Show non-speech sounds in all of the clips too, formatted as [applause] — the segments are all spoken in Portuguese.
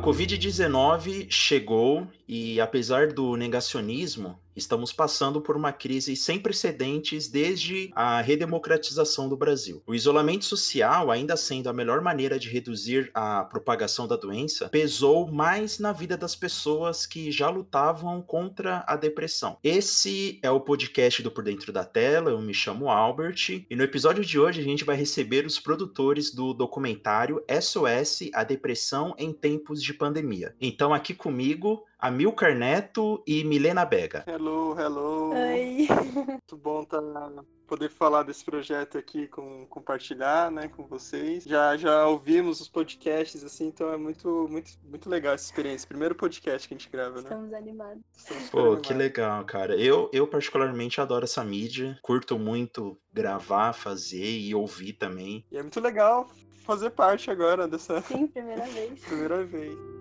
Covid-19 chegou e, apesar do negacionismo, estamos passando por uma crise sem precedentes desde a redemocratização do Brasil. O isolamento social, ainda sendo a melhor maneira de reduzir a propagação da doença, pesou mais na vida das pessoas que já lutavam contra a depressão. Esse é o podcast do Por Dentro da Tela, eu me chamo Albert, e no episódio de hoje a gente vai receber os produtores do documentário SOS A Depressão em Tempos de Pandemia. Então, aqui comigo, Amilcar Neto e Milena Bega. Hello, hello. Oi. [laughs] Muito bom tá, poder falar desse projeto aqui, com, compartilhar né, com vocês. Já, já ouvimos os podcasts, assim, então é muito, muito, muito legal essa experiência. Primeiro podcast que a gente grava, né? Estamos animados. Estamos Pô, animados. que legal, cara. Eu, eu particularmente adoro essa mídia, curto muito gravar, fazer e ouvir também. E é muito legal fazer parte agora dessa. Sim, primeira vez. [laughs] primeira vez.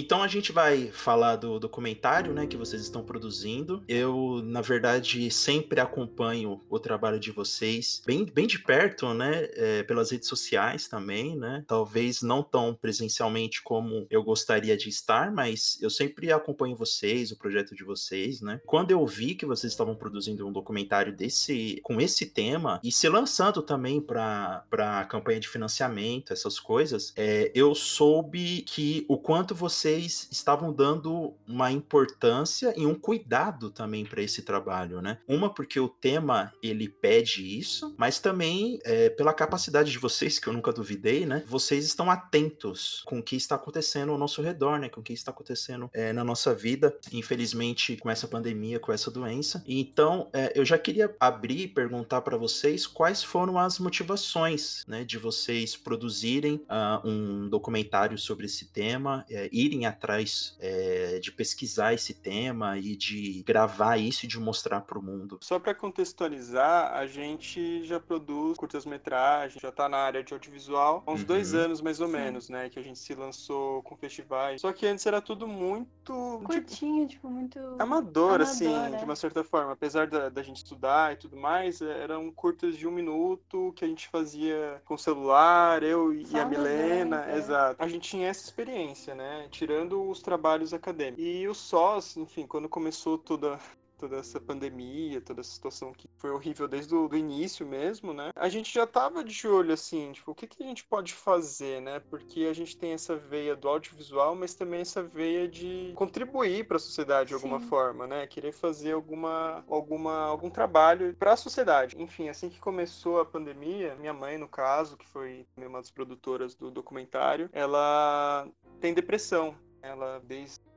Então a gente vai falar do documentário, né, que vocês estão produzindo. Eu, na verdade, sempre acompanho o trabalho de vocês bem, bem de perto, né, é, pelas redes sociais também, né. Talvez não tão presencialmente como eu gostaria de estar, mas eu sempre acompanho vocês, o projeto de vocês, né. Quando eu vi que vocês estavam produzindo um documentário desse, com esse tema e se lançando também para para campanha de financiamento, essas coisas, é, eu soube que o quanto você vocês estavam dando uma importância e um cuidado também para esse trabalho, né? Uma porque o tema ele pede isso, mas também é, pela capacidade de vocês que eu nunca duvidei, né? Vocês estão atentos com o que está acontecendo ao nosso redor, né? Com o que está acontecendo é, na nossa vida, infelizmente com essa pandemia, com essa doença. Então é, eu já queria abrir e perguntar para vocês quais foram as motivações, né? De vocês produzirem uh, um documentário sobre esse tema e irem atrás é, de pesquisar esse tema e de gravar isso e de mostrar para o mundo. Só para contextualizar, a gente já produz curtas-metragens, já está na área de audiovisual há uns uhum. dois anos mais ou Sim. menos, né? Que a gente se lançou com festivais. Só que antes era tudo muito. Curtinho, tipo, tipo muito. Amador, Amador assim, é. de uma certa forma. Apesar da, da gente estudar e tudo mais, eram curtas de um minuto que a gente fazia com celular, eu e a Milena. É. Exato. A gente tinha essa experiência, né? Tirando os trabalhos acadêmicos. E o SOS, enfim, quando começou toda toda essa pandemia, toda essa situação que foi horrível desde o início mesmo, né? A gente já tava de olho assim, tipo, o que, que a gente pode fazer, né? Porque a gente tem essa veia do audiovisual, mas também essa veia de contribuir para a sociedade de alguma Sim. forma, né? Querer fazer alguma, alguma algum trabalho para a sociedade. Enfim, assim que começou a pandemia, minha mãe, no caso, que foi uma das produtoras do documentário, ela tem depressão. Ela, desde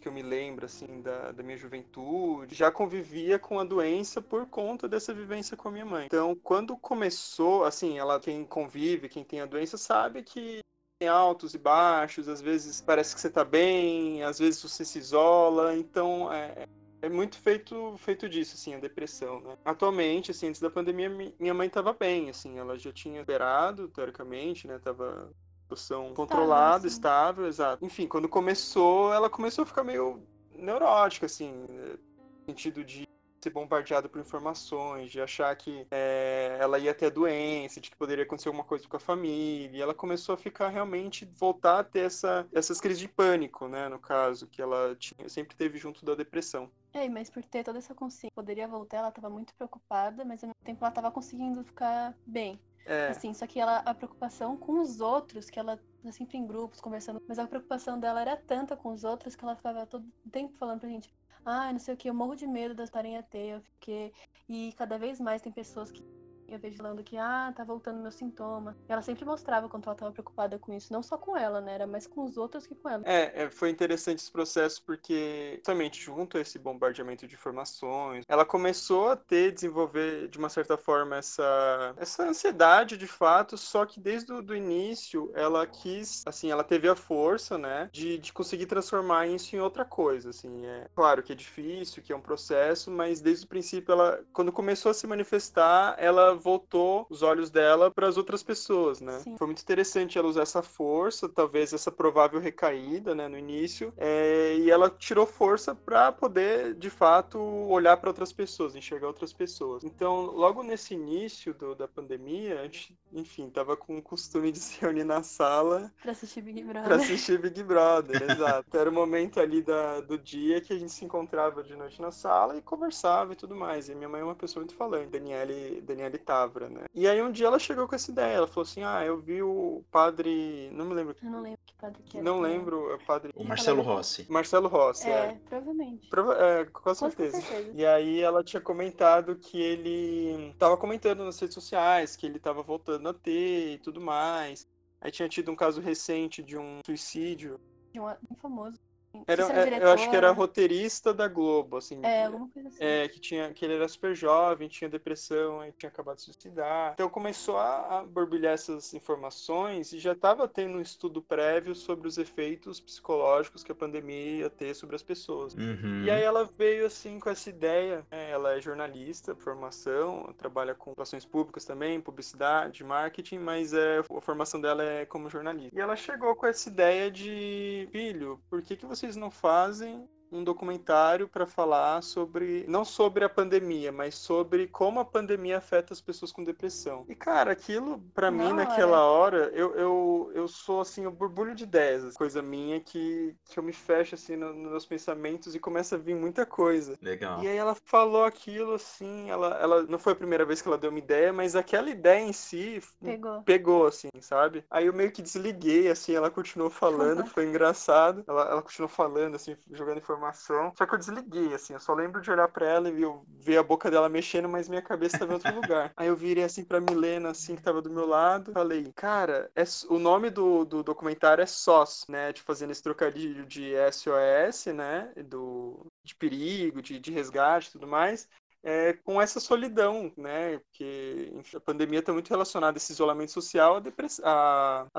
que eu me lembro, assim, da, da minha juventude, já convivia com a doença por conta dessa vivência com a minha mãe. Então, quando começou, assim, ela, quem convive, quem tem a doença, sabe que tem altos e baixos, às vezes parece que você tá bem, às vezes você se isola, então é, é muito feito feito disso, assim, a depressão, né? Atualmente, assim, antes da pandemia, minha mãe estava bem, assim, ela já tinha liberado, teoricamente, né? Tava situação controlada, estável, estável, exato. Enfim, quando começou, ela começou a ficar meio neurótica, assim, no sentido de ser bombardeada por informações, de achar que é, ela ia ter a doença, de que poderia acontecer alguma coisa com a família. E ela começou a ficar realmente, voltar a ter essa, essas crises de pânico, né, no caso, que ela tinha, sempre teve junto da depressão. É, mas por ter toda essa consciência, poderia voltar, ela estava muito preocupada, mas ao mesmo tempo ela estava conseguindo ficar bem. É. Assim, só que ela, a preocupação com os outros, que ela tá sempre em grupos conversando, mas a preocupação dela era tanta com os outros que ela ficava todo tempo falando pra gente: ah, não sei o que, eu morro de medo das estarem a ter, eu fiquei. E cada vez mais tem pessoas que eu vejo falando que, ah, tá voltando meu sintoma. E ela sempre mostrava quanto ela tava preocupada com isso. Não só com ela, né? Era mais com os outros que com ela. É, é foi interessante esse processo porque, justamente junto a esse bombardeamento de informações, ela começou a ter, desenvolver, de uma certa forma, essa, essa ansiedade de fato, só que desde o início ela quis, assim, ela teve a força, né, de, de conseguir transformar isso em outra coisa, assim. É claro que é difícil, que é um processo, mas desde o princípio ela, quando começou a se manifestar, ela voltou os olhos dela para as outras pessoas, né? Sim. Foi muito interessante ela usar essa força, talvez essa provável recaída, né, no início, é, e ela tirou força para poder, de fato, olhar para outras pessoas, enxergar outras pessoas. Então, logo nesse início do, da pandemia, a gente, enfim, tava com o costume de [laughs] se reunir na sala para assistir Big Brother. Pra assistir Big Brother, exato. Era o momento ali da, do dia que a gente se encontrava de noite na sala e conversava e tudo mais. E minha mãe é uma pessoa muito falante, Daniele, Daniele Tavra, né? E aí um dia ela chegou com essa ideia, ela falou assim: "Ah, eu vi o padre, não me lembro. Eu não lembro que padre que era. Não lembro, é o padre O Marcelo Rossi. Marcelo Rossi, é. É, provavelmente. Prova... É, com certeza. com certeza. E aí ela tinha comentado que ele tava comentando nas redes sociais que ele tava voltando a ter e tudo mais. Aí tinha tido um caso recente de um suicídio. De um famoso. Era, era é, eu acho que era roteirista da Globo, assim. É, alguma coisa assim. É, que, tinha, que ele era super jovem, tinha depressão, aí tinha acabado de suicidar. Então começou a, a borbulhar essas informações e já estava tendo um estudo prévio sobre os efeitos psicológicos que a pandemia ia ter sobre as pessoas. Uhum. E aí ela veio, assim, com essa ideia. Né? Ela é jornalista, formação, trabalha com relações públicas também, publicidade, marketing, mas é, a formação dela é como jornalista. E ela chegou com essa ideia de, filho, por que, que você vocês não fazem um documentário para falar sobre não sobre a pandemia, mas sobre como a pandemia afeta as pessoas com depressão. E cara, aquilo para mim naquela hora, eu, eu, eu sou assim o borbulho de ideias, coisa minha que, que eu me fecho assim no, nos meus pensamentos e começa a vir muita coisa. Legal. E aí ela falou aquilo assim, ela, ela não foi a primeira vez que ela deu uma ideia, mas aquela ideia em si pegou, pegou assim, sabe? Aí eu meio que desliguei assim, ela continuou falando, [laughs] foi engraçado. Ela, ela continuou falando assim, jogando informação informação. Só que eu desliguei, assim. Eu só lembro de olhar pra ela e eu ver a boca dela mexendo, mas minha cabeça tava em outro lugar. Aí eu virei assim pra Milena, assim, que tava do meu lado. Falei, cara, é, o nome do, do documentário é SOS, né? De fazendo esse trocadilho de SOS, né? Do, de perigo, de, de resgate e tudo mais é, com essa solidão, né? Porque enfim, a pandemia está muito relacionada esse isolamento social à, depress...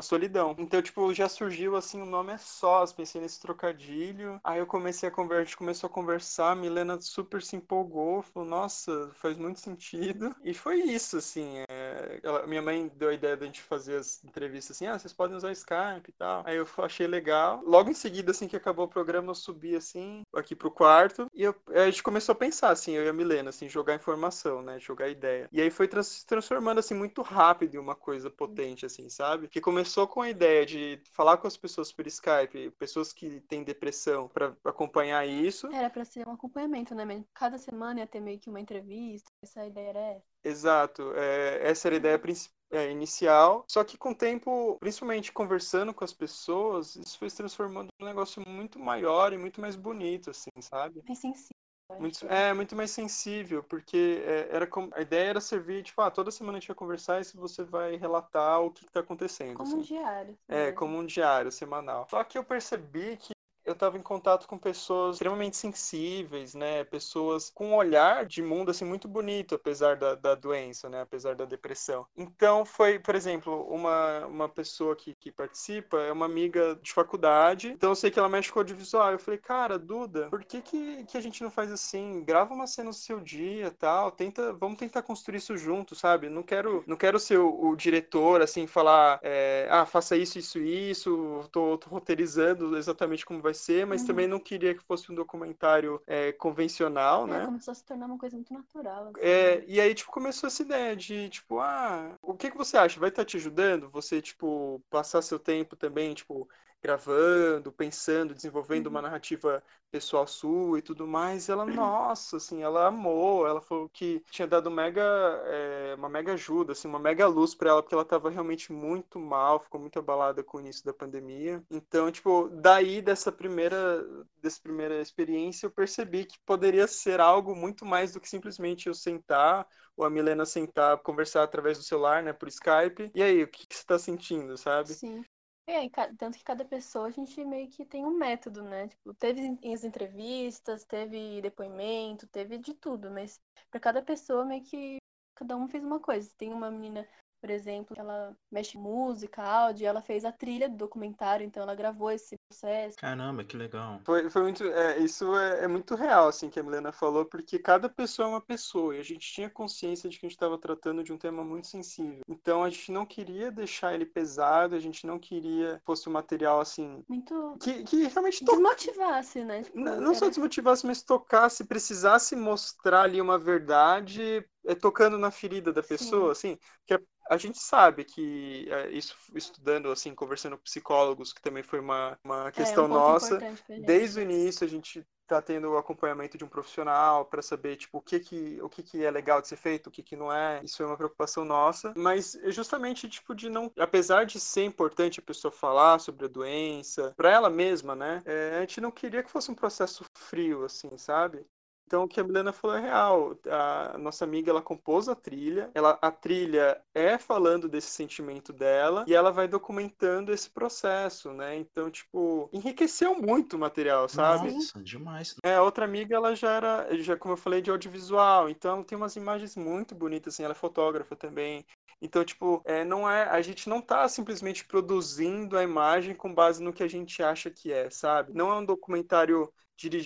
solidão. Então, tipo, já surgiu assim, o nome é sós, pensei nesse trocadilho. Aí eu comecei a conversar, a gente começou a conversar, a Milena super se empolgou, falou, nossa, faz muito sentido. E foi isso, assim. É... Ela, minha mãe deu a ideia da gente fazer as entrevistas assim, ah, vocês podem usar Skype e tal. Aí eu achei legal. Logo em seguida, assim que acabou o programa, eu subi assim, aqui pro quarto, e eu... a gente começou a pensar, assim, eu e a Milena, assim, jogar informação, né? Jogar ideia. E aí foi trans transformando, assim, muito rápido em uma coisa potente, assim, sabe? Que começou com a ideia de falar com as pessoas por Skype, pessoas que têm depressão, para acompanhar isso. Era para ser um acompanhamento, né? Cada semana ia ter meio que uma entrevista. Essa ideia era essa. Exato. É, essa era a ideia principal. É, inicial. Só que com o tempo, principalmente conversando com as pessoas, isso foi se transformando num negócio muito maior e muito mais bonito, assim, sabe? Mais sensível. Muito, é, muito mais sensível, porque é, era como, a ideia era servir, tipo, ah, toda semana a gente vai conversar e se você vai relatar o que está acontecendo. Como assim. um diário. É, mesmo. como um diário semanal. Só que eu percebi que eu estava em contato com pessoas extremamente sensíveis, né? Pessoas com um olhar de mundo assim muito bonito, apesar da, da doença, né? Apesar da depressão. Então foi, por exemplo, uma, uma pessoa que, que participa é uma amiga de faculdade. Então eu sei que ela mexe com audiovisual. Eu falei, cara, Duda, por que, que, que a gente não faz assim? Grava uma cena no seu dia, tal. Tenta, vamos tentar construir isso junto, sabe? Não quero, não quero ser o, o diretor assim falar, é, ah, faça isso, isso, isso. Tô, tô roteirizando exatamente como vai ser, mas uhum. também não queria que fosse um documentário é, convencional, é, né? Começou a se tornar uma coisa muito natural. Assim. É, e aí, tipo, começou essa ideia de, tipo, ah, o que que você acha? Vai estar tá te ajudando? Você, tipo, passar seu tempo também, tipo, gravando, pensando, desenvolvendo uhum. uma narrativa pessoal sua e tudo mais. Ela, nossa, assim, ela amou. Ela falou que tinha dado mega, é, uma mega ajuda, assim, uma mega luz para ela, porque ela estava realmente muito mal, ficou muito abalada com o início da pandemia. Então, tipo, daí dessa primeira, dessa primeira experiência, eu percebi que poderia ser algo muito mais do que simplesmente eu sentar ou a Milena sentar, conversar através do celular, né, por Skype. E aí, o que, que você está sentindo, sabe? Sim. É, tanto que cada pessoa a gente meio que tem um método, né? Tipo, teve as entrevistas, teve depoimento, teve de tudo, mas para cada pessoa meio que cada um fez uma coisa. Tem uma menina, por exemplo, ela mexe música, áudio, ela fez a trilha do documentário, então ela gravou esse processo. Caramba, que legal. Foi, foi muito, é, isso é, é, muito real, assim, que a Milena falou, porque cada pessoa é uma pessoa e a gente tinha consciência de que a gente estava tratando de um tema muito sensível. Então a gente não queria deixar ele pesado, a gente não queria que fosse um material assim. Muito. Que, que realmente to... desmotivasse, né? Tipo, não, não era... só desmotivasse, mas tocasse, precisasse mostrar ali uma verdade é, tocando na ferida da pessoa, Sim. assim, que a, a, gente sabe que é, isso estudando, assim, conversando com psicólogos, que também foi uma, uma questão é, um nossa, desde o início a gente tá tendo o acompanhamento de um profissional para saber tipo o que que o que que é legal de ser feito, o que que não é. Isso é uma preocupação nossa, mas justamente tipo de não, apesar de ser importante a pessoa falar sobre a doença para ela mesma, né? É, a gente não queria que fosse um processo frio assim, sabe? Então, o que a Milena falou é real. A nossa amiga, ela compôs a trilha. Ela, a trilha é falando desse sentimento dela e ela vai documentando esse processo, né? Então, tipo, enriqueceu muito o material, sabe? Nossa, demais. É, outra amiga, ela já era, já como eu falei, de audiovisual. Então, ela tem umas imagens muito bonitas, assim. Ela é fotógrafa também. Então, tipo, é, não é, a gente não tá simplesmente produzindo a imagem com base no que a gente acha que é, sabe? Não é um documentário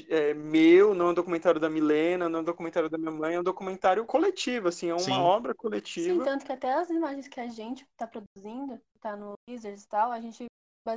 é, meu, não é um documentário da Milena, não é um documentário da minha mãe, é um documentário coletivo, assim, é uma Sim. obra coletiva. Sim, tanto que até as imagens que a gente tá produzindo, tá no Wizards e tal, a gente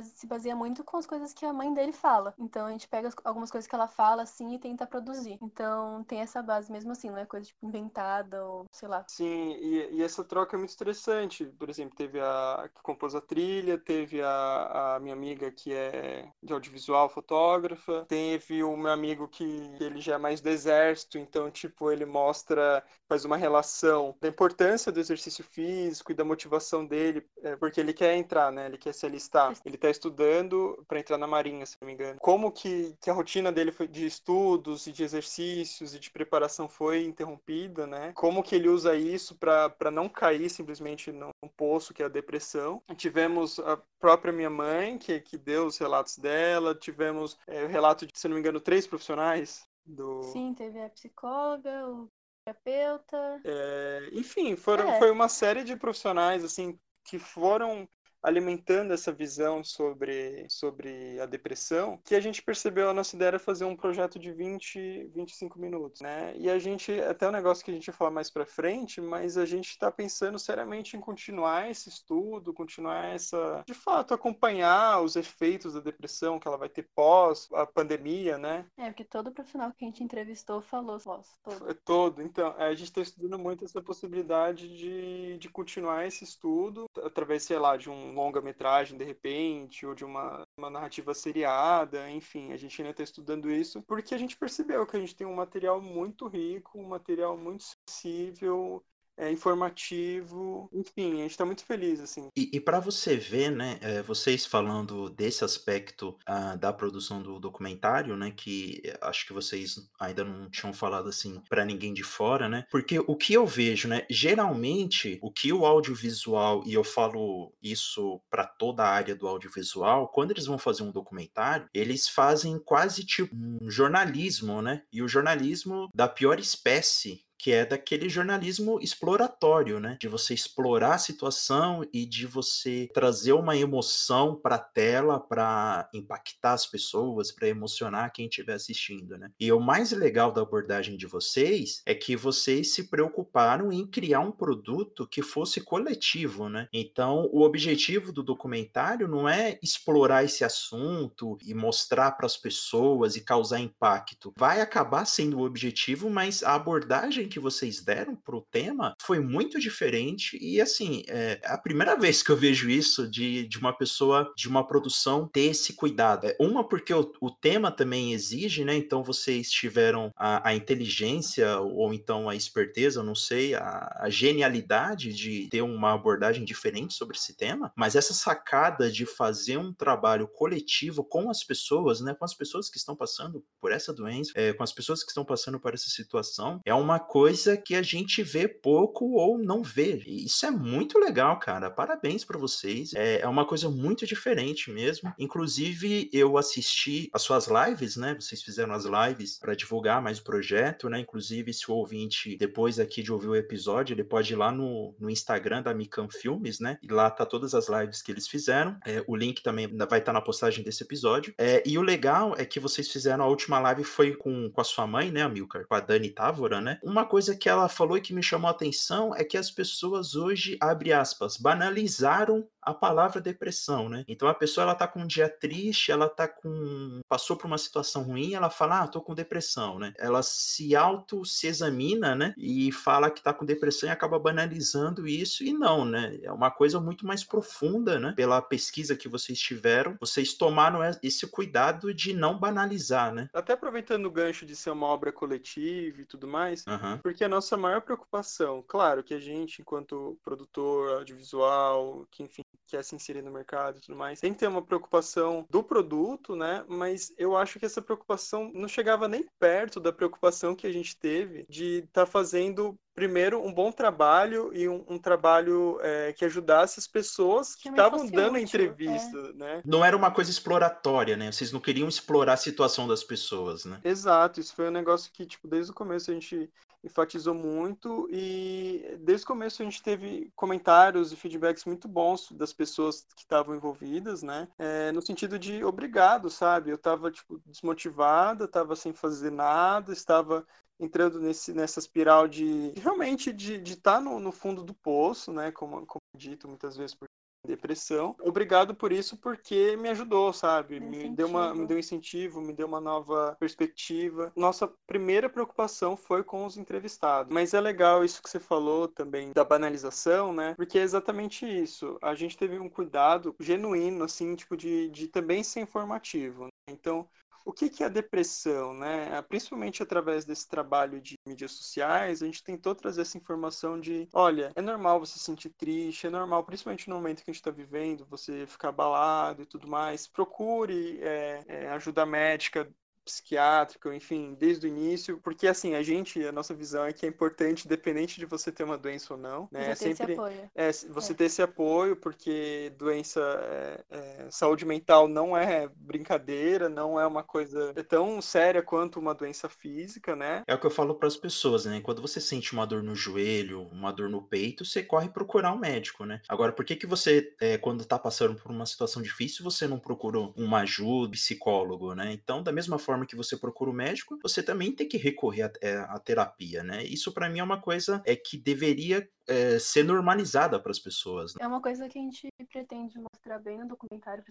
se baseia muito com as coisas que a mãe dele fala. Então a gente pega algumas coisas que ela fala assim e tenta produzir. Então tem essa base mesmo assim, não é coisa tipo inventada ou sei lá. Sim, e, e essa troca é muito interessante. Por exemplo, teve a que compôs a trilha, teve a, a minha amiga que é de audiovisual, fotógrafa, teve o meu amigo que ele já é mais do exército, então tipo ele mostra, faz uma relação da importância do exercício físico e da motivação dele, é, porque ele quer entrar, né? Ele quer se alistar. Ele ele está estudando para entrar na Marinha, se não me engano. Como que, que a rotina dele foi de estudos e de exercícios e de preparação foi interrompida, né? Como que ele usa isso para não cair simplesmente num poço que é a depressão. Tivemos a própria minha mãe, que, que deu os relatos dela, tivemos é, o relato de, se não me engano, três profissionais do... Sim, teve a psicóloga, o terapeuta. É, enfim, foram, é. foi uma série de profissionais assim que foram alimentando essa visão sobre, sobre a depressão, que a gente percebeu a nossa ideia era fazer um projeto de 20, 25 minutos, né? E a gente, até um negócio que a gente vai falar mais para frente, mas a gente está pensando seriamente em continuar esse estudo, continuar essa, de fato, acompanhar os efeitos da depressão que ela vai ter pós a pandemia, né? É, porque todo profissional que a gente entrevistou falou pós, todo. É todo. Então, a gente está estudando muito essa possibilidade de, de continuar esse estudo através, sei lá, de um longa-metragem de repente, ou de uma, uma narrativa seriada, enfim, a gente ainda está estudando isso, porque a gente percebeu que a gente tem um material muito rico, um material muito sensível, é informativo, enfim, a gente está muito feliz, assim. E, e para você ver, né, é, vocês falando desse aspecto uh, da produção do documentário, né, que acho que vocês ainda não tinham falado assim para ninguém de fora, né, porque o que eu vejo, né, geralmente o que o audiovisual, e eu falo isso para toda a área do audiovisual, quando eles vão fazer um documentário, eles fazem quase tipo um jornalismo, né, e o jornalismo da pior espécie que é daquele jornalismo exploratório, né? De você explorar a situação e de você trazer uma emoção para a tela para impactar as pessoas, para emocionar quem estiver assistindo, né? E o mais legal da abordagem de vocês é que vocês se preocuparam em criar um produto que fosse coletivo, né? Então, o objetivo do documentário não é explorar esse assunto e mostrar para as pessoas e causar impacto. Vai acabar sendo o objetivo, mas a abordagem que vocês deram para o tema foi muito diferente e assim é a primeira vez que eu vejo isso de, de uma pessoa de uma produção ter esse cuidado. É, uma porque o, o tema também exige, né? Então vocês tiveram a, a inteligência ou então a esperteza, não sei, a, a genialidade de ter uma abordagem diferente sobre esse tema, mas essa sacada de fazer um trabalho coletivo com as pessoas, né? Com as pessoas que estão passando por essa doença, é, com as pessoas que estão passando por essa situação, é uma coisa coisa que a gente vê pouco ou não vê. E isso é muito legal, cara. Parabéns para vocês. É, é uma coisa muito diferente mesmo. Inclusive, eu assisti as suas lives, né? Vocês fizeram as lives para divulgar mais o projeto, né? Inclusive, se o ouvinte, depois aqui de ouvir o episódio, ele pode ir lá no, no Instagram da Mican Filmes, né? E lá tá todas as lives que eles fizeram. É, o link também vai estar tá na postagem desse episódio. É, e o legal é que vocês fizeram a última live foi com, com a sua mãe, né, Amilcar? Com a Dani Távora, né? Uma coisa que ela falou e que me chamou a atenção é que as pessoas hoje, abre aspas, banalizaram a palavra depressão, né? Então a pessoa ela tá com um dia triste, ela tá com passou por uma situação ruim, ela fala: "Ah, tô com depressão", né? Ela se auto se examina, né? E fala que tá com depressão e acaba banalizando isso e não, né? É uma coisa muito mais profunda, né? Pela pesquisa que vocês tiveram, vocês tomaram esse cuidado de não banalizar, né? Até aproveitando o gancho de ser uma obra coletiva e tudo mais, uhum. porque a nossa maior preocupação, claro, que a gente enquanto produtor audiovisual, que enfim quer se inserir no mercado e tudo mais, tem que ter uma preocupação do produto, né? Mas eu acho que essa preocupação não chegava nem perto da preocupação que a gente teve de estar tá fazendo primeiro um bom trabalho e um, um trabalho é, que ajudasse as pessoas que estavam dando útil, entrevista, é. né? Não era uma coisa exploratória, né? Vocês não queriam explorar a situação das pessoas, né? Exato, isso foi um negócio que, tipo, desde o começo a gente enfatizou muito e desde o começo a gente teve comentários e feedbacks muito bons das pessoas que estavam envolvidas, né? É, no sentido de obrigado, sabe? Eu estava tipo desmotivada, estava sem fazer nada, estava entrando nesse, nessa espiral de realmente de estar tá no, no fundo do poço, né? Como, como dito muitas vezes por depressão. Obrigado por isso, porque me ajudou, sabe? Me deu, uma, me deu um incentivo, me deu uma nova perspectiva. Nossa primeira preocupação foi com os entrevistados. Mas é legal isso que você falou também da banalização, né? Porque é exatamente isso. A gente teve um cuidado genuíno, assim, tipo, de, de também ser informativo. Né? Então, o que, que é a depressão, né? Principalmente através desse trabalho de mídias sociais, a gente tentou trazer essa informação de, olha, é normal você se sentir triste, é normal, principalmente no momento que a gente está vivendo, você ficar abalado e tudo mais. Procure é, é, ajuda médica psiquiátrico, enfim, desde o início, porque assim, a gente, a nossa visão é que é importante, independente de você ter uma doença ou não, né? Você é sempre apoio. É, você é. ter esse apoio, porque doença, é, é, saúde mental não é brincadeira, não é uma coisa tão séria quanto uma doença física, né? É o que eu falo para as pessoas, né? Quando você sente uma dor no joelho, uma dor no peito, você corre procurar um médico, né? Agora, por que que você, é, quando tá passando por uma situação difícil, você não procura uma ajuda, psicólogo, né? Então, da mesma forma forma que você procura o médico, você também tem que recorrer à, é, terapia, né? Isso para mim é uma coisa é que deveria é, ser normalizada para as pessoas. Né? É uma coisa que a gente pretende mostrar bem no documentário,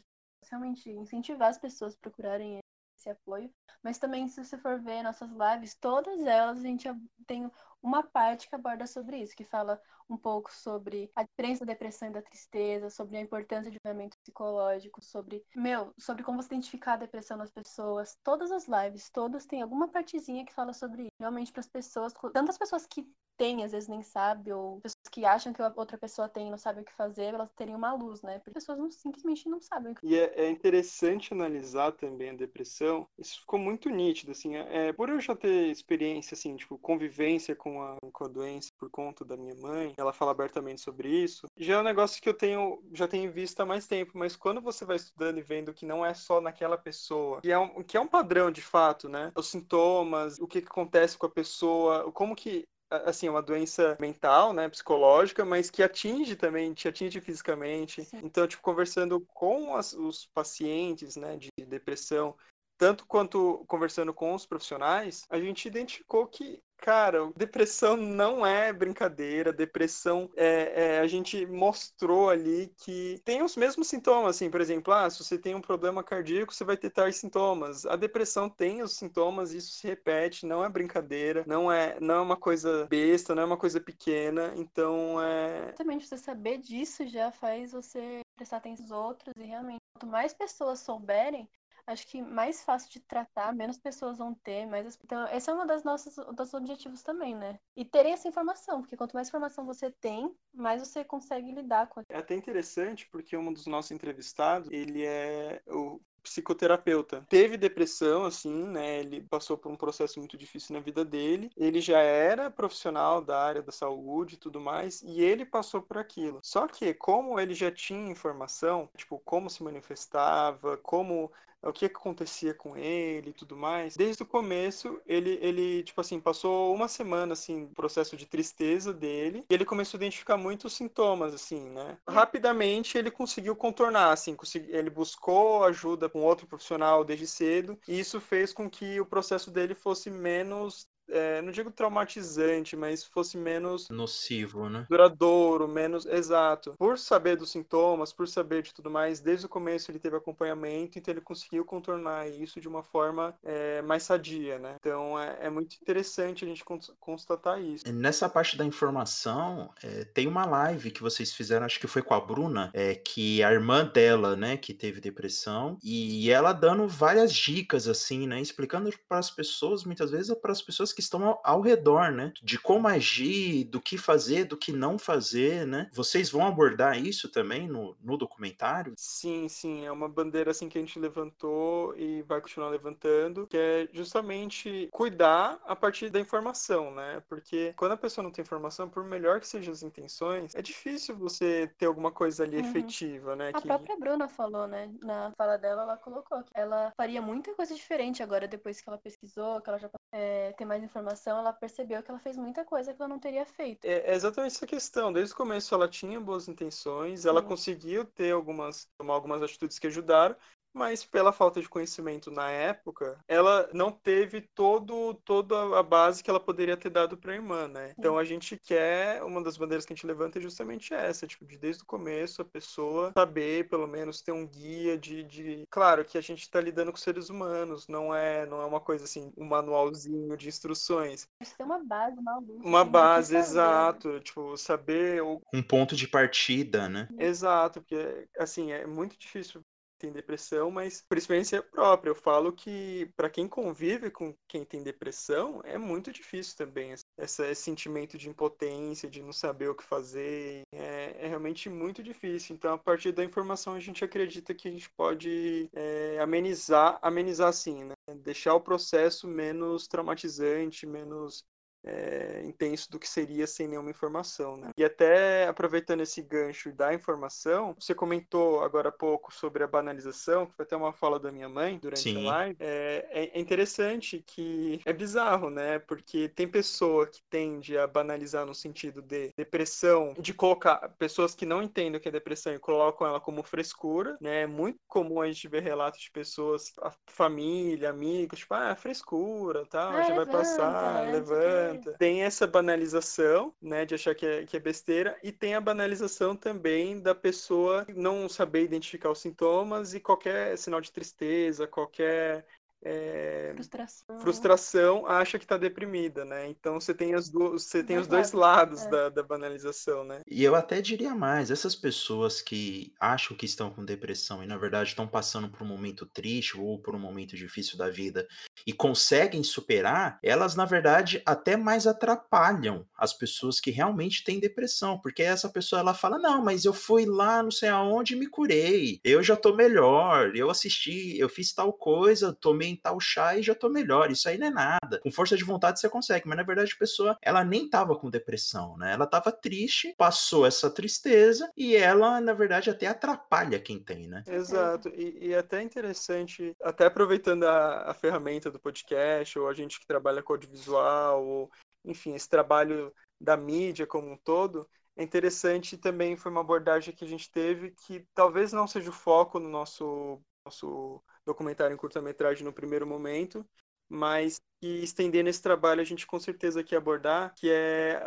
realmente incentivar as pessoas a procurarem esse apoio. Mas também, se você for ver nossas lives, todas elas a gente tem uma parte que aborda sobre isso, que fala um pouco sobre a diferença da depressão e da tristeza, sobre a importância de tratamento psicológico, sobre, meu, sobre como você identificar a depressão nas pessoas. Todas as lives, todas têm alguma partezinha que fala sobre isso. Realmente para as pessoas, tantas pessoas que têm, às vezes nem sabem, ou pessoas que acham que outra pessoa tem e não sabem o que fazer, elas teriam uma luz, né? Porque as pessoas não, simplesmente não sabem o que E é, é interessante analisar também a depressão. Isso ficou muito nítido, assim. É, é por eu já ter experiência, assim, tipo, convivência com com a doença por conta da minha mãe, ela fala abertamente sobre isso. Já é um negócio que eu tenho, já tenho visto há mais tempo, mas quando você vai estudando e vendo que não é só naquela pessoa, que é um, que é um padrão de fato, né? Os sintomas, o que, que acontece com a pessoa, como que assim, é uma doença mental, né, psicológica, mas que atinge também, te atinge fisicamente. Sim. Então, tipo, conversando com as, os pacientes, né, de depressão, tanto quanto conversando com os profissionais, a gente identificou que Cara, depressão não é brincadeira. Depressão é, é, a gente mostrou ali que tem os mesmos sintomas, assim, por exemplo, ah, se você tem um problema cardíaco, você vai ter tais sintomas. A depressão tem os sintomas, isso se repete, não é brincadeira, não é, não é uma coisa besta, não é uma coisa pequena. Então é. Exatamente, você saber disso já faz você prestar atenção nos outros e realmente, quanto mais pessoas souberem, acho que mais fácil de tratar, menos pessoas vão ter, mais então esse é um das nossas dos objetivos também, né? E terem essa informação, porque quanto mais informação você tem, mais você consegue lidar com. É até interessante porque um dos nossos entrevistados, ele é o psicoterapeuta. Teve depressão, assim, né? Ele passou por um processo muito difícil na vida dele. Ele já era profissional da área da saúde e tudo mais, e ele passou por aquilo. Só que, como ele já tinha informação, tipo, como se manifestava, como o que acontecia com ele e tudo mais. Desde o começo, ele, ele, tipo assim, passou uma semana, assim, processo de tristeza dele, e ele começou a identificar muitos sintomas, assim, né? Rapidamente, ele conseguiu contornar, assim, ele buscou ajuda com outro profissional desde cedo, e isso fez com que o processo dele fosse menos é, não digo traumatizante, mas fosse menos nocivo, né? Duradouro, menos exato. Por saber dos sintomas, por saber de tudo mais, desde o começo ele teve acompanhamento, então ele conseguiu contornar isso de uma forma é, mais sadia, né? Então é, é, muito interessante a gente constatar isso. Nessa parte da informação, é, tem uma live que vocês fizeram, acho que foi com a Bruna, é, que a irmã dela, né, que teve depressão, e ela dando várias dicas, assim, né, explicando para as pessoas, muitas vezes para as pessoas que estão ao, ao, redor, né? De como agir, do que fazer, do que não fazer, né? Vocês vão abordar isso também no, no documentário? Sim, sim. É uma bandeira assim que a gente levantou e vai continuar levantando, que é justamente cuidar a partir da informação, né? Porque quando a pessoa não tem informação, por melhor que sejam as intenções, é difícil você ter alguma coisa ali uhum. efetiva, né? A que... própria Bruna falou, né? Na fala dela, ela colocou que ela faria muita coisa diferente agora depois que ela pesquisou, que ela já é, tem mais informação, ela percebeu que ela fez muita coisa que ela não teria feito. É, é exatamente essa questão. Desde o começo ela tinha boas intenções, ela conseguiu ter algumas, tomar algumas atitudes que ajudaram, mas pela falta de conhecimento na época, ela não teve todo, toda a base que ela poderia ter dado para a irmã, né? Então a gente quer, uma das bandeiras que a gente levanta é justamente essa, tipo, de desde o começo a pessoa saber, pelo menos, ter um guia de. de... Claro que a gente está lidando com seres humanos, não é, não é uma coisa assim, um manualzinho de instruções. Isso tem uma base, uma luz. Uma base, exato. Tipo, saber. O... Um ponto de partida, né? Exato, porque, assim, é muito difícil tem depressão, mas por experiência própria, eu falo que para quem convive com quem tem depressão, é muito difícil também essa, esse sentimento de impotência, de não saber o que fazer, é, é realmente muito difícil. Então, a partir da informação, a gente acredita que a gente pode é, amenizar, amenizar assim, né? Deixar o processo menos traumatizante, menos é, intenso do que seria sem nenhuma informação, né? E até aproveitando esse gancho da informação, você comentou agora há pouco sobre a banalização, que foi até uma fala da minha mãe durante Sim. a live. É, é interessante que é bizarro, né? Porque tem pessoa que tende a banalizar no sentido de depressão, de colocar pessoas que não entendem o que é depressão e colocam ela como frescura, né? É muito comum a gente ver relatos de pessoas, a família, amigos, tipo, ah, frescura, tal, ah, já vai passar, levanta tem essa banalização, né, de achar que é, que é besteira, e tem a banalização também da pessoa não saber identificar os sintomas e qualquer sinal de tristeza, qualquer é, frustração. frustração. acha que está deprimida, né? Então você tem, as do, você tem os dois lados é. da, da, banalização, né? E eu até diria mais, essas pessoas que acham que estão com depressão e na verdade estão passando por um momento triste ou por um momento difícil da vida e conseguem superar, elas na verdade até mais atrapalham as pessoas que realmente têm depressão, porque essa pessoa ela fala: "Não, mas eu fui lá, não sei aonde e me curei. Eu já tô melhor. Eu assisti, eu fiz tal coisa, tomei tal chá e já tô melhor. Isso aí não é nada. Com força de vontade você consegue, mas na verdade a pessoa, ela nem tava com depressão, né? Ela tava triste, passou essa tristeza e ela, na verdade, até atrapalha quem tem, né? Exato. E, e até interessante, até aproveitando a, a ferramenta do podcast, ou a gente que trabalha com audiovisual, ou enfim, esse trabalho da mídia como um todo, é interessante também foi uma abordagem que a gente teve que talvez não seja o foco no nosso nosso documentário em curta-metragem no primeiro momento, mas que estendendo esse trabalho a gente com certeza quer abordar, que é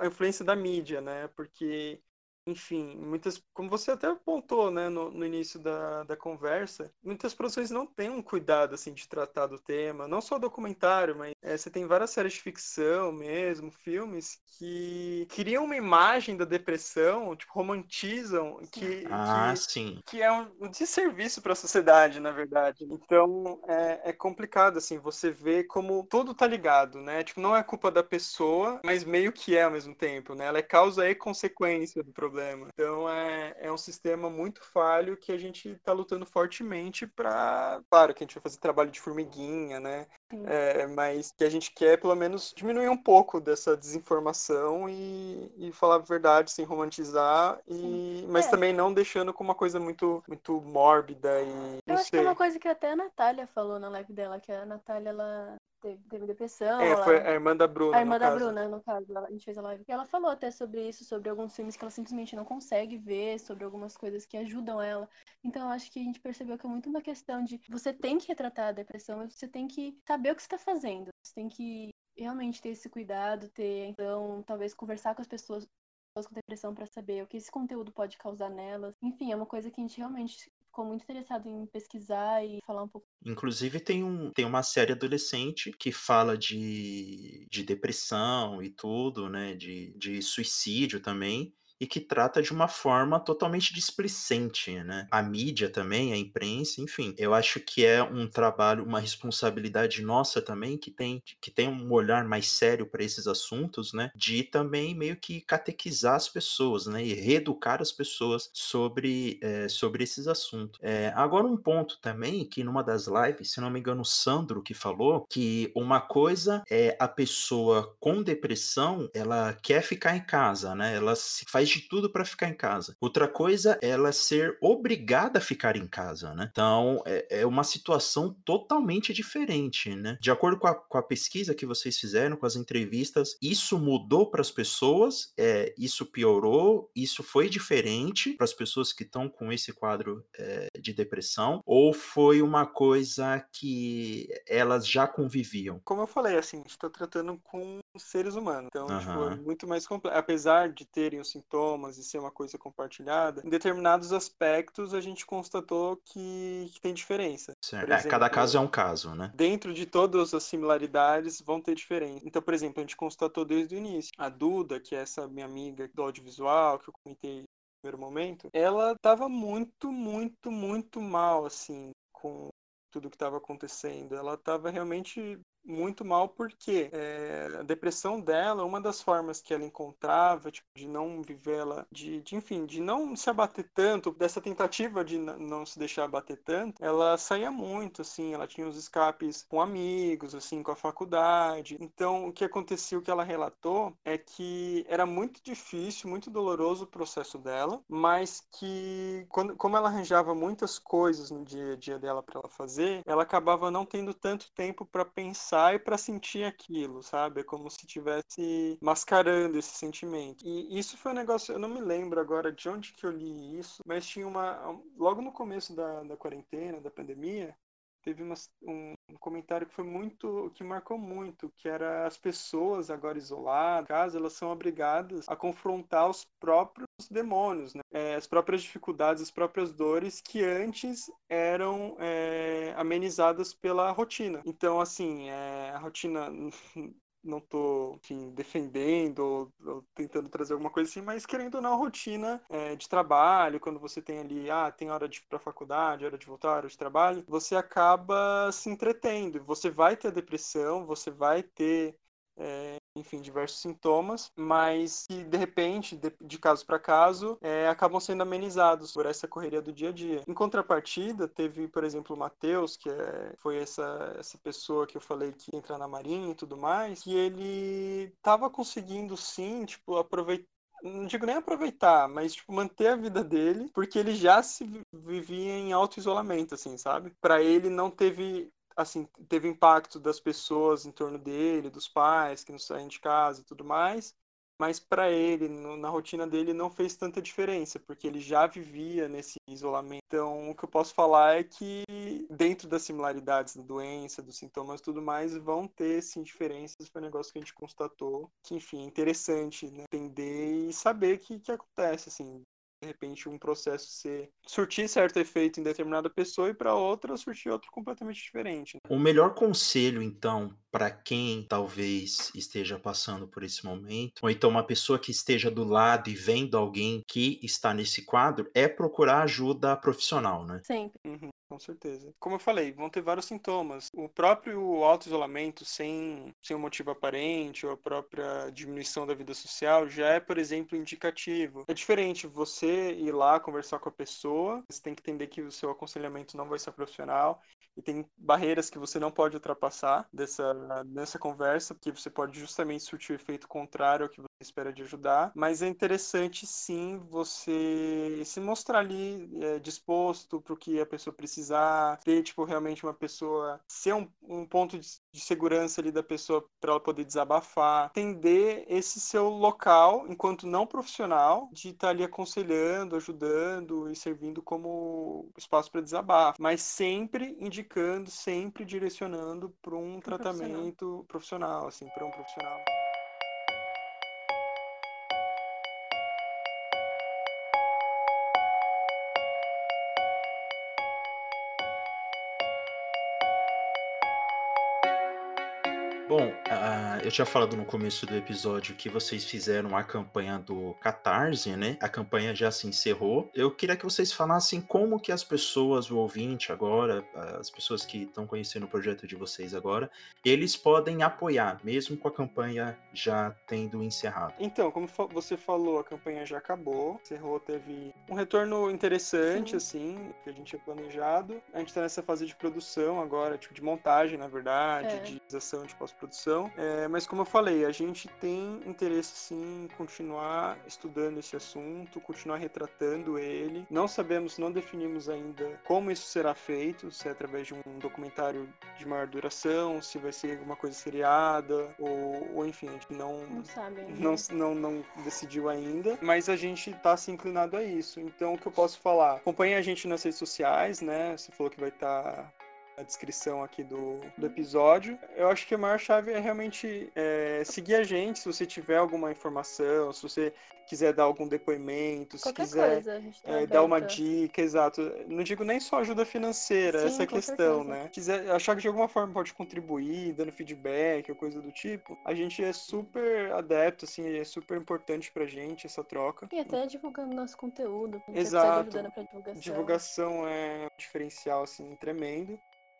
a influência da mídia, né? Porque enfim, muitas, como você até apontou, né, no, no, início da, da conversa, muitas produções não têm um cuidado, assim, de tratar do tema, não só documentário, mas é, você tem várias séries de ficção mesmo, filmes, que criam uma imagem da depressão, tipo, romantizam, que, ah, que, sim. que é um, desserviço para a sociedade, na verdade. Então, é, é complicado, assim, você vê como tudo tá ligado, né? Tipo, não é culpa da pessoa, mas meio que é ao mesmo tempo, né? Ela é causa e consequência do problema. Então, é, é um sistema muito falho que a gente tá lutando fortemente para, claro, que a gente vai fazer trabalho de formiguinha, né? É, mas que a gente quer, pelo menos, diminuir um pouco dessa desinformação e, e falar a verdade sem romantizar, e, mas é. também não deixando com uma coisa muito, muito mórbida e. Eu acho sei. que é uma coisa que até a Natália falou na live dela, que a Natália, ela teve, teve depressão. É, ela... foi a irmã da Bruna. A irmã da caso. Bruna, no caso, a gente fez a live. E ela falou até sobre isso, sobre alguns filmes que ela simplesmente não consegue ver, sobre algumas coisas que ajudam ela. Então eu acho que a gente percebeu que é muito uma questão de você tem que retratar a depressão, mas você tem que saber o que você está fazendo. Você tem que realmente ter esse cuidado, ter, então, talvez conversar com as pessoas com depressão para saber o que esse conteúdo pode causar nelas. Enfim, é uma coisa que a gente realmente ficou muito interessado em pesquisar e falar um pouco. Inclusive tem, um, tem uma série adolescente que fala de, de depressão e tudo, né? De, de suicídio também e que trata de uma forma totalmente displicente, né? A mídia também, a imprensa, enfim. Eu acho que é um trabalho, uma responsabilidade nossa também, que tem, que tem um olhar mais sério para esses assuntos, né? De também meio que catequizar as pessoas, né? E reeducar as pessoas sobre, é, sobre esses assuntos. É, agora, um ponto também, que numa das lives, se não me engano, o Sandro que falou, que uma coisa é a pessoa com depressão, ela quer ficar em casa, né? Ela se faz faz de tudo para ficar em casa. Outra coisa é ela ser obrigada a ficar em casa, né? Então é, é uma situação totalmente diferente, né? De acordo com a, com a, pesquisa que vocês fizeram, com as entrevistas, isso mudou para as pessoas, é, isso piorou, isso foi diferente para as pessoas que estão com esse quadro é, de depressão, ou foi uma coisa que elas já conviviam? Como eu falei, assim, estou tratando com seres humanos, então uhum. tipo, é muito mais complexo. Apesar de terem os sintomas e ser uma coisa compartilhada, em determinados aspectos a gente constatou que, que tem diferença. Certo. Exemplo, é, cada caso é um caso, né? Dentro de todas as similaridades vão ter diferença. Então, por exemplo, a gente constatou desde o início. A Duda, que é essa minha amiga do audiovisual, que eu comentei no primeiro momento, ela estava muito, muito, muito mal, assim, com tudo que estava acontecendo. Ela estava realmente muito mal porque é, a depressão dela, uma das formas que ela encontrava tipo, de não vivê-la, de, de, enfim, de não se abater tanto, dessa tentativa de não se deixar abater tanto, ela saía muito, assim, ela tinha os escapes com amigos, assim, com a faculdade. Então, o que aconteceu, o que ela relatou, é que era muito difícil, muito doloroso o processo dela, mas que, quando, como ela arranjava muitas coisas no dia a dia dela para ela fazer, ela acabava não tendo tanto tempo para pensar e para sentir aquilo, sabe? É como se estivesse mascarando esse sentimento. E isso foi um negócio, eu não me lembro agora de onde que eu li isso, mas tinha uma. Logo no começo da, da quarentena, da pandemia, teve uma, um comentário que foi muito, que marcou muito, que era as pessoas agora isoladas, casa, elas são obrigadas a confrontar os próprios demônios, né? é, as próprias dificuldades, as próprias dores que antes eram é, amenizadas pela rotina. Então, assim, é, a rotina [laughs] não enfim, defendendo ou, ou, tentando trazer alguma coisa assim, mas querendo ou não, rotina é, de trabalho, quando você tem ali, ah, tem hora de ir pra faculdade, hora de voltar, hora de trabalho, você acaba se entretendo. Você vai ter depressão, você vai ter é, enfim, diversos sintomas, mas que de repente, de, de caso para caso, é, acabam sendo amenizados por essa correria do dia a dia. Em contrapartida, teve, por exemplo, o Matheus, que é, foi essa, essa pessoa que eu falei que entra na marinha e tudo mais, que ele estava conseguindo sim, tipo, aproveitar não digo nem aproveitar, mas tipo manter a vida dele, porque ele já se vivia em auto isolamento assim, sabe? Para ele não teve assim, teve impacto das pessoas em torno dele, dos pais que não saem de casa e tudo mais, mas para ele, no, na rotina dele, não fez tanta diferença, porque ele já vivia nesse isolamento. Então, o que eu posso falar é que, dentro das similaridades da doença, dos sintomas e tudo mais, vão ter, sim, diferenças. Foi um negócio que a gente constatou, que, enfim, é interessante, né? Entender e saber o que, que acontece, assim de repente um processo ser surtir certo efeito em determinada pessoa e para outra surtir outro completamente diferente. Né? O melhor conselho então para quem talvez esteja passando por esse momento, ou então uma pessoa que esteja do lado e vendo alguém que está nesse quadro, é procurar ajuda profissional, né? Sempre. Uhum. Com certeza. Como eu falei, vão ter vários sintomas. O próprio auto-isolamento sem, sem um motivo aparente ou a própria diminuição da vida social já é, por exemplo, indicativo. É diferente você ir lá conversar com a pessoa, você tem que entender que o seu aconselhamento não vai ser profissional e tem barreiras que você não pode ultrapassar dessa, dessa conversa, porque você pode justamente surtir o efeito contrário ao que você espera de ajudar. Mas é interessante, sim, você se mostrar ali é, disposto para o que a pessoa precisar, ter, tipo, realmente uma pessoa, ser um, um ponto de, de segurança ali da pessoa para ela poder desabafar, entender esse seu local, enquanto não profissional, de estar tá ali aconselhando, ajudando e servindo como espaço para desabafo, mas sempre indicando indicando, sempre direcionando para um tratamento profissional, profissional assim, para um profissional. Eu tinha falado no começo do episódio que vocês fizeram a campanha do Catarse, né? A campanha já se encerrou. Eu queria que vocês falassem como que as pessoas, o ouvinte agora, as pessoas que estão conhecendo o projeto de vocês agora, eles podem apoiar, mesmo com a campanha já tendo encerrado. Então, como você falou, a campanha já acabou, encerrou, teve um retorno interessante, Sim. assim, que a gente tinha planejado. A gente está nessa fase de produção agora, tipo, de montagem, na verdade, é. de realização de pós produção. É, mas como eu falei, a gente tem interesse sim em continuar estudando esse assunto, continuar retratando ele. Não sabemos, não definimos ainda como isso será feito, se é através de um documentário de maior duração, se vai ser alguma coisa seriada, ou, ou enfim, a gente não, não, sabe não, não, não decidiu ainda, mas a gente está se inclinado a isso. Então, o que eu posso falar? Acompanhe a gente nas redes sociais, né? Você falou que vai estar tá a descrição aqui do, do episódio. Eu acho que a maior chave é realmente é, seguir a gente se você tiver alguma informação, se você quiser dar algum depoimento, Qualquer se quiser coisa, tá é, dar uma dica, exato. Não digo nem só ajuda financeira, Sim, essa é a questão, certeza. né? Quiser achar que de alguma forma pode contribuir, dando feedback ou coisa do tipo, a gente é super adepto, assim, é super importante pra gente essa troca. E até divulgando nosso conteúdo. Exato. Divulgação. Divulgação é um diferencial, assim, tremendo.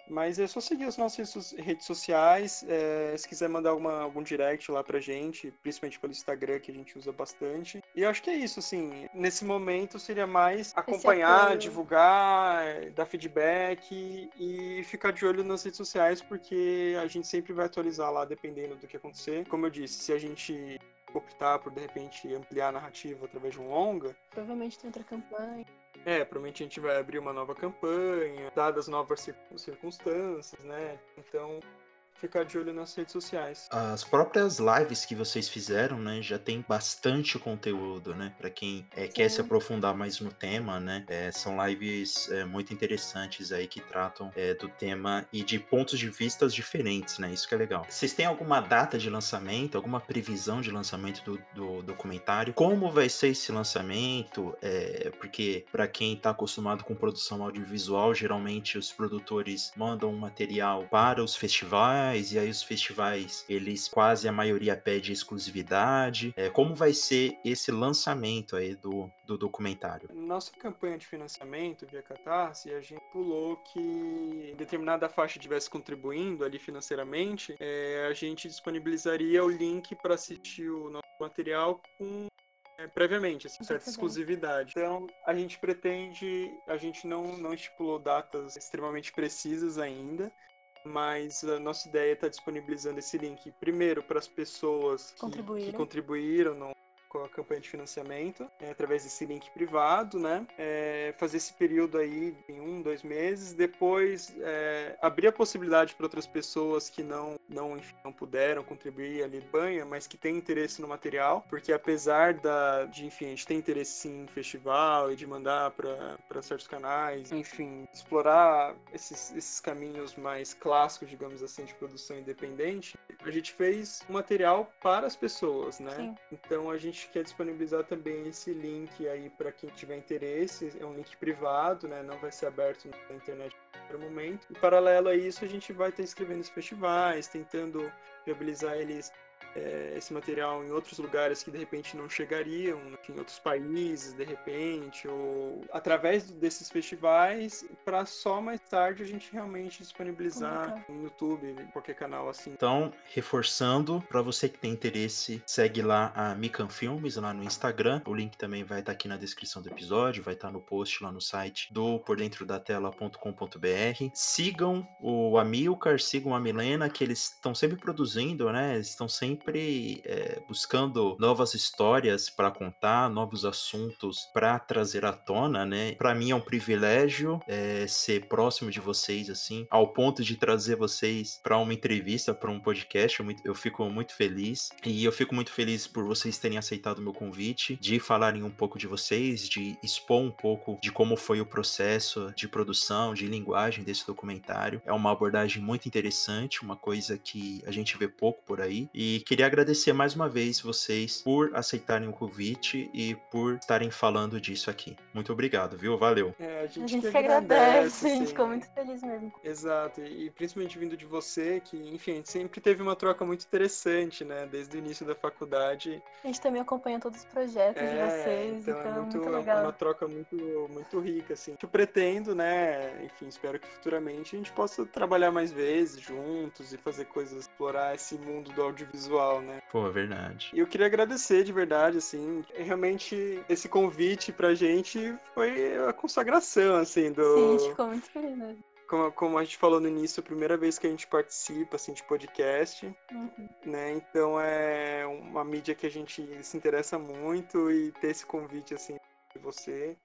Mas é só seguir as nossas redes sociais. É, se quiser mandar alguma, algum direct lá pra gente, principalmente pelo Instagram, que a gente usa bastante. E eu acho que é isso, assim. Nesse momento seria mais acompanhar, divulgar, dar feedback e ficar de olho nas redes sociais, porque a gente sempre vai atualizar lá dependendo do que acontecer. Como eu disse, se a gente optar por de repente ampliar a narrativa através de um longa. Provavelmente tem outra campanha. É, provavelmente a gente vai abrir uma nova campanha, dadas novas circunstâncias, né? Então, ficar de olho nas redes sociais. As próprias lives que vocês fizeram, né, já tem bastante conteúdo, né, para quem é, quer se aprofundar mais no tema, né, é, são lives é, muito interessantes aí que tratam é, do tema e de pontos de vistas diferentes, né, isso que é legal. Vocês têm alguma data de lançamento, alguma previsão de lançamento do, do documentário? Como vai ser esse lançamento? É, porque para quem está acostumado com produção audiovisual, geralmente os produtores mandam material para os festivais festivais, e aí os festivais, eles quase a maioria pede exclusividade. É, como vai ser esse lançamento aí do, do documentário? Nossa campanha de financiamento via Catarse, a gente pulou que determinada faixa estivesse contribuindo ali financeiramente, é, a gente disponibilizaria o link para assistir o nosso material com é, previamente, assim, certa exclusividade. Então, a gente pretende, a gente não, não estipulou datas extremamente precisas ainda, mas a nossa ideia é estar tá disponibilizando esse link primeiro para as pessoas que contribuíram, que contribuíram no, com a campanha de financiamento, é, através desse link privado, né? É, fazer esse período aí em um, dois meses, depois é, abrir a possibilidade para outras pessoas que não, não, enfim, não puderam contribuir ali banha, mas que têm interesse no material, porque apesar da, de, enfim, a gente tem interesse sim em festival e de mandar para certos canais, enfim, explorar esses, esses caminhos mais clássicos, digamos assim, de produção independente, a gente fez um material para as pessoas, né? Sim. Então a gente gente quer disponibilizar também esse link aí para quem tiver interesse. É um link privado, né? Não vai ser aberto na internet no momento. Em paralelo a isso, a gente vai estar escrevendo os festivais, tentando viabilizar eles é, esse material em outros lugares que de repente não chegariam, em outros países, de repente, ou através desses festivais, para só mais tarde a gente realmente disponibilizar no YouTube, em qualquer canal assim. Então, reforçando, para você que tem interesse, segue lá a Mikan Filmes lá no Instagram. O link também vai estar tá aqui na descrição do episódio, vai estar tá no post lá no site do por dentro da tela.com.br. Sigam o Amilcar, sigam a Milena, que eles estão sempre produzindo, né? Eles estão sempre sempre é, buscando novas histórias para contar, novos assuntos para trazer à tona, né? Para mim é um privilégio é, ser próximo de vocês, assim, ao ponto de trazer vocês para uma entrevista, para um podcast. Eu, eu fico muito feliz e eu fico muito feliz por vocês terem aceitado o meu convite, de falarem um pouco de vocês, de expor um pouco de como foi o processo de produção, de linguagem desse documentário. É uma abordagem muito interessante, uma coisa que a gente vê pouco por aí e que queria agradecer mais uma vez vocês por aceitarem o convite e por estarem falando disso aqui. Muito obrigado, viu? Valeu. É, a gente, a gente que, agradece, a gente ficou muito feliz mesmo. Exato, e principalmente vindo de você, que, enfim, a gente sempre teve uma troca muito interessante, né? Desde o início da faculdade. A gente também acompanha todos os projetos é, de vocês, então, é então é muito, muito legal. É uma troca muito, muito rica, assim. Eu pretendo, né? Enfim, espero que futuramente a gente possa trabalhar mais vezes juntos e fazer coisas, explorar esse mundo do audiovisual né? Pô, é verdade. E eu queria agradecer de verdade, assim, realmente esse convite pra gente foi a consagração, assim, do... Sim, a gente ficou muito feliz mesmo. Como, como, a gente falou no início, a primeira vez que a gente participa assim, de podcast, uhum. né? Então é uma mídia que a gente se interessa muito e ter esse convite assim de você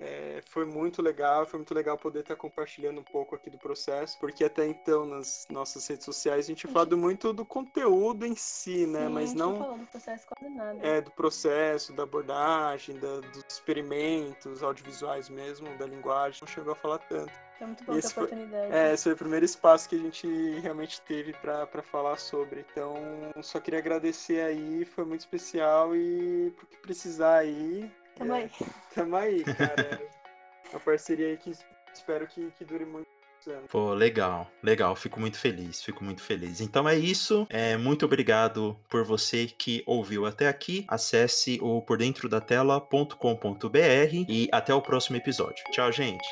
é, foi muito legal, foi muito legal poder estar compartilhando um pouco aqui do processo, porque até então nas nossas redes sociais a gente tinha falado muito do conteúdo em si, né? Sim, Mas não. Falou do processo quase nada. É, do processo, da abordagem, da, dos experimentos audiovisuais mesmo, da linguagem, não chegou a falar tanto. Foi muito bom essa oportunidade. Foi, é, esse foi o primeiro espaço que a gente realmente teve para falar sobre. Então, só queria agradecer aí, foi muito especial e pro que precisar aí, Tamo aí. [laughs] Tamo aí, cara. Uma parceria aí que espero que, que dure muito. Pô, legal, legal, fico muito feliz, fico muito feliz. Então é isso, é, muito obrigado por você que ouviu até aqui. Acesse o pordentrodatela.com.br e até o próximo episódio. Tchau, gente.